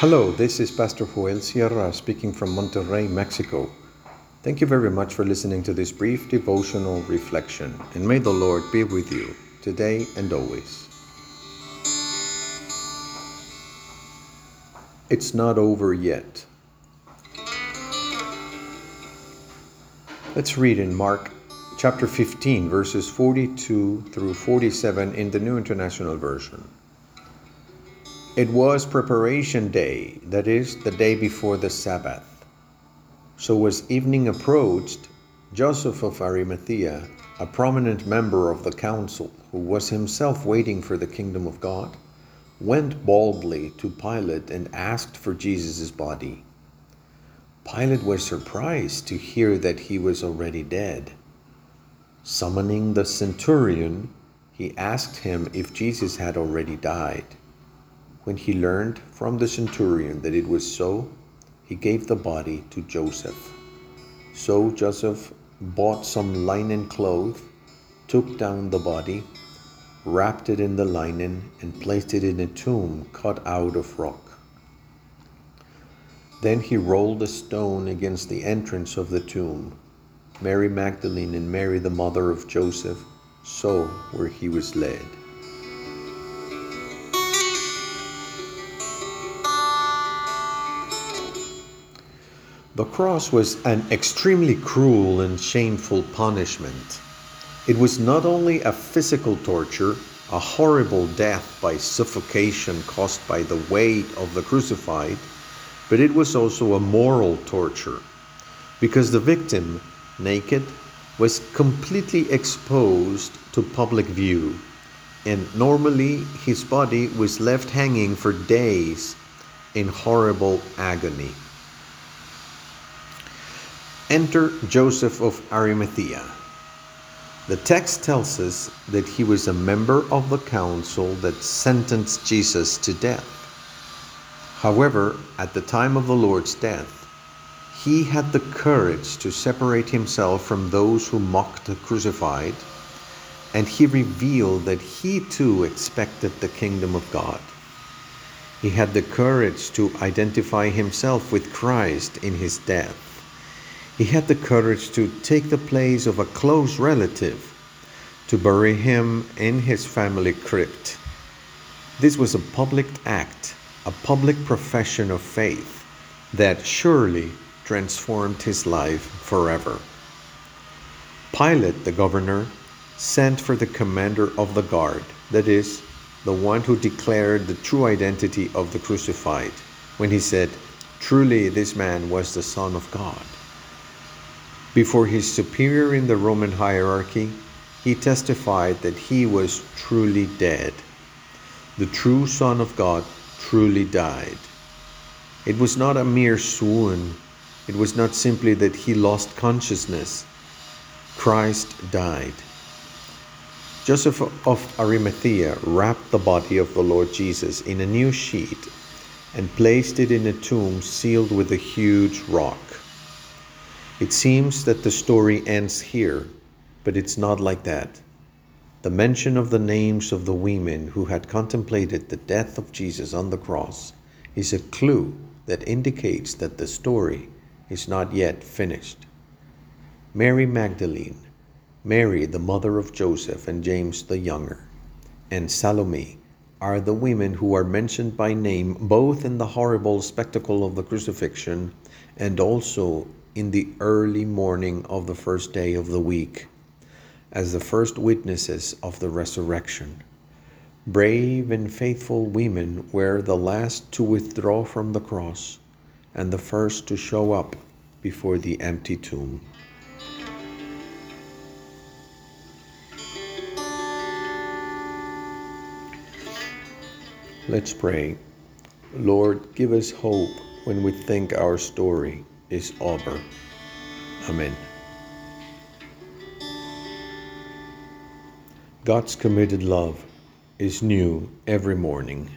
Hello, this is Pastor Joel Sierra speaking from Monterrey, Mexico. Thank you very much for listening to this brief devotional reflection, and may the Lord be with you today and always. It's not over yet. Let's read in Mark chapter 15, verses 42 through 47 in the New International Version. It was preparation day, that is, the day before the Sabbath. So as evening approached, Joseph of Arimathea, a prominent member of the council, who was himself waiting for the kingdom of God, went boldly to Pilate and asked for Jesus' body. Pilate was surprised to hear that he was already dead. Summoning the centurion, he asked him if Jesus had already died. When he learned from the centurion that it was so, he gave the body to Joseph. So Joseph bought some linen cloth, took down the body, wrapped it in the linen, and placed it in a tomb cut out of rock. Then he rolled a stone against the entrance of the tomb. Mary Magdalene and Mary, the mother of Joseph, saw where he was laid. The cross was an extremely cruel and shameful punishment. It was not only a physical torture, a horrible death by suffocation caused by the weight of the crucified, but it was also a moral torture because the victim, naked, was completely exposed to public view, and normally his body was left hanging for days in horrible agony. Enter Joseph of Arimathea. The text tells us that he was a member of the council that sentenced Jesus to death. However, at the time of the Lord's death, he had the courage to separate himself from those who mocked the crucified, and he revealed that he too expected the kingdom of God. He had the courage to identify himself with Christ in his death. He had the courage to take the place of a close relative to bury him in his family crypt. This was a public act, a public profession of faith that surely transformed his life forever. Pilate, the governor, sent for the commander of the guard, that is, the one who declared the true identity of the crucified, when he said, Truly, this man was the Son of God. Before his superior in the Roman hierarchy, he testified that he was truly dead. The true Son of God truly died. It was not a mere swoon, it was not simply that he lost consciousness. Christ died. Joseph of Arimathea wrapped the body of the Lord Jesus in a new sheet and placed it in a tomb sealed with a huge rock. It seems that the story ends here, but it's not like that. The mention of the names of the women who had contemplated the death of Jesus on the cross is a clue that indicates that the story is not yet finished. Mary Magdalene, Mary, the mother of Joseph and James the younger, and Salome are the women who are mentioned by name both in the horrible spectacle of the crucifixion and also in the early morning of the first day of the week as the first witnesses of the resurrection. Brave and faithful women were the last to withdraw from the cross and the first to show up before the empty tomb. Let's pray. Lord, give us hope when we think our story is over. Amen. God's committed love is new every morning.